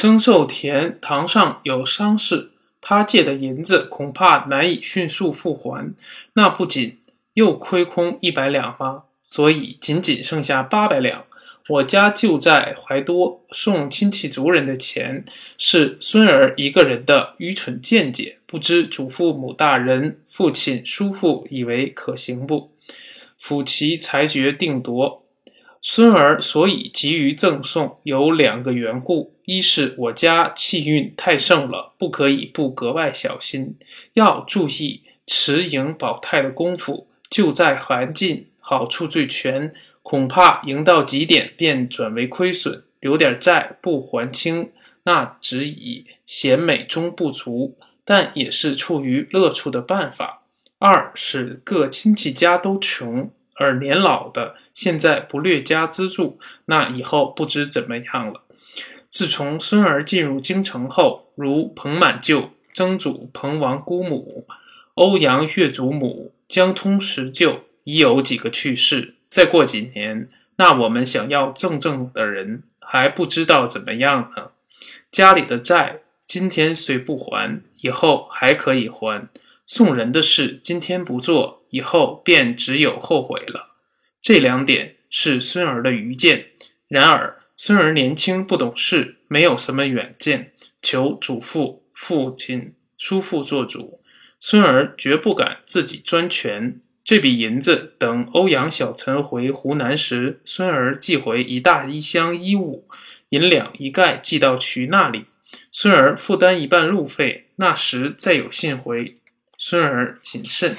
曾寿田堂上有丧事，他借的银子恐怕难以迅速付还，那不仅又亏空一百两吗？所以仅仅剩下八百两。我家就在怀多，送亲戚族人的钱是孙儿一个人的愚蠢见解，不知祖父母大人、父亲、叔父以为可行不？抚其裁决定夺。孙儿所以急于赠送，有两个缘故：一是我家气运太盛了，不可以不格外小心，要注意持盈保泰的功夫，就在环境好处最全。恐怕赢到极点便转为亏损，留点债不还清，那只以显美中不足，但也是出于乐处的办法。二是各亲戚家都穷，而年老的现在不略加资助，那以后不知怎么样了。自从孙儿进入京城后，如彭满舅、曾祖、彭王姑母、欧阳岳祖母、江通石舅，已有几个去世。再过几年，那我们想要正正的人还不知道怎么样呢。家里的债今天虽不还，以后还可以还；送人的事今天不做，以后便只有后悔了。这两点是孙儿的愚见。然而孙儿年轻不懂事，没有什么远见，求祖父、父亲、叔父做主，孙儿绝不敢自己专权。这笔银子等欧阳小岑回湖南时，孙儿寄回一大一箱衣物，银两一概寄到渠那里，孙儿负担一半路费。那时再有信回，孙儿谨慎。